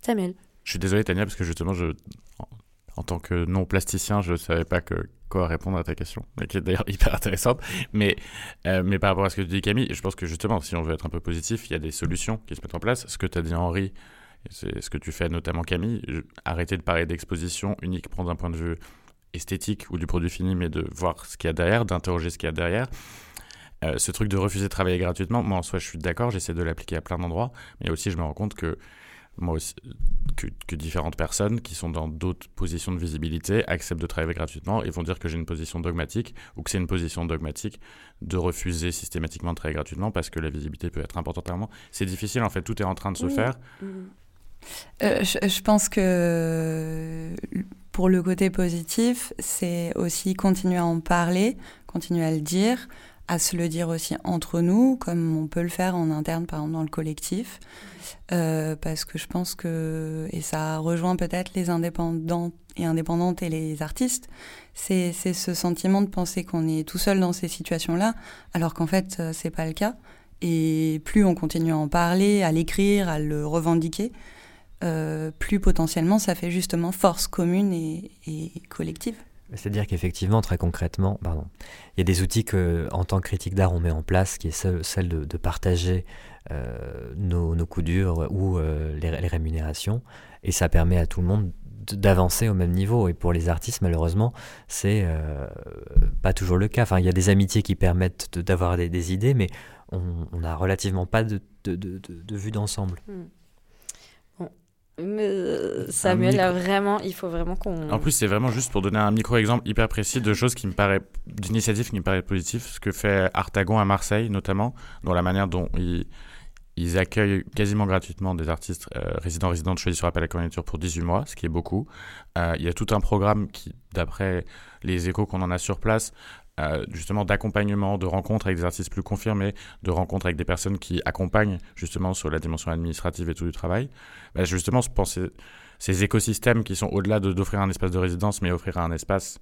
Samuel. Je suis désolé Tania parce que justement en tant que non plasticien, je ne savais pas que, quoi répondre à ta question, qui est d'ailleurs hyper intéressante. Mais, euh, mais par rapport à ce que tu dis, Camille, je pense que justement, si on veut être un peu positif, il y a des solutions qui se mettent en place. Ce que tu as dit, Henri, c'est ce que tu fais notamment, Camille, arrêter de parler d'exposition uniquement d'un point de vue esthétique ou du produit fini, mais de voir ce qu'il y a derrière, d'interroger ce qu'il y a derrière. Euh, ce truc de refuser de travailler gratuitement, moi en soi je suis d'accord, j'essaie de l'appliquer à plein d'endroits, mais aussi je me rends compte que moi aussi, que, différentes personnes qui sont dans d'autres positions de visibilité acceptent de travailler gratuitement et vont dire que j'ai une position dogmatique ou que c'est une position dogmatique de refuser systématiquement de travailler gratuitement parce que la visibilité peut être importante à un moment. C'est difficile en fait, tout est en train de se faire. Euh, je, pense que pour le côté positif, c'est aussi continuer à en parler, continuer à le dire, à se le dire aussi entre nous, comme on peut le faire en interne, par exemple dans le collectif. Euh, parce que je pense que, et ça rejoint peut-être les indépendants et indépendantes et les artistes, c'est ce sentiment de penser qu'on est tout seul dans ces situations-là, alors qu'en fait, euh, c'est pas le cas. Et plus on continue à en parler, à l'écrire, à le revendiquer, euh, plus potentiellement ça fait justement force commune et, collective. C'est-à-dire qu'effectivement, très concrètement, pardon, il y a des outils que, en tant que critique d'art, on met en place, qui est celle, de, partager nos, nos, coups durs ou euh, les, rémunérations. Et ça permet à tout le monde d'avancer au même niveau. Et pour les artistes, malheureusement, c'est euh, pas toujours le cas. Enfin, il y a des amitiés qui permettent d'avoir des, idées, mais on n'a relativement pas de, de, de vue d'ensemble. Hmm. Samuel, a vraiment, il faut vraiment qu'on. En plus, c'est vraiment juste pour donner un micro-exemple hyper précis de choses qui me paraît, d'initiatives qui me paraissent positives. Ce que fait Artagon à Marseille, notamment, dans la manière dont il ils accueillent quasiment gratuitement des artistes euh, résidents résidentes choisis sur appel à candidature pour 18 mois, ce qui est beaucoup. Euh, il y a tout un programme qui, d'après les échos qu'on en a sur place, euh, justement d'accompagnement, de rencontres avec des artistes plus confirmés, de rencontres avec des personnes qui accompagnent justement sur la dimension administrative et tout du travail. Bah, justement, ces écosystèmes qui sont au-delà d'offrir un espace de résidence, mais offrir un espace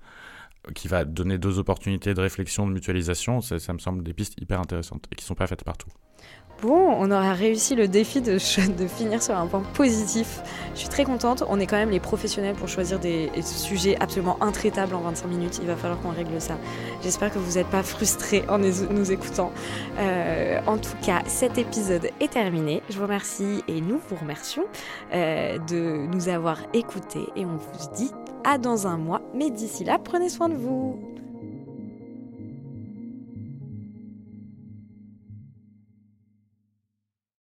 qui va donner deux opportunités de réflexion, de mutualisation, ça, ça me semble des pistes hyper intéressantes et qui ne sont pas faites partout. Bon, on aura réussi le défi de, finir sur un point positif. Je suis très contente. On est quand même les professionnels pour choisir des sujets absolument intraitables en 25 minutes. Il va falloir qu'on règle ça. J'espère que vous n'êtes pas frustrés en nous écoutant. Euh, en tout cas, cet épisode est terminé. Je vous remercie et nous vous remercions euh, de nous avoir écoutés. Et on vous dit à dans un mois. Mais d'ici là, prenez soin de vous.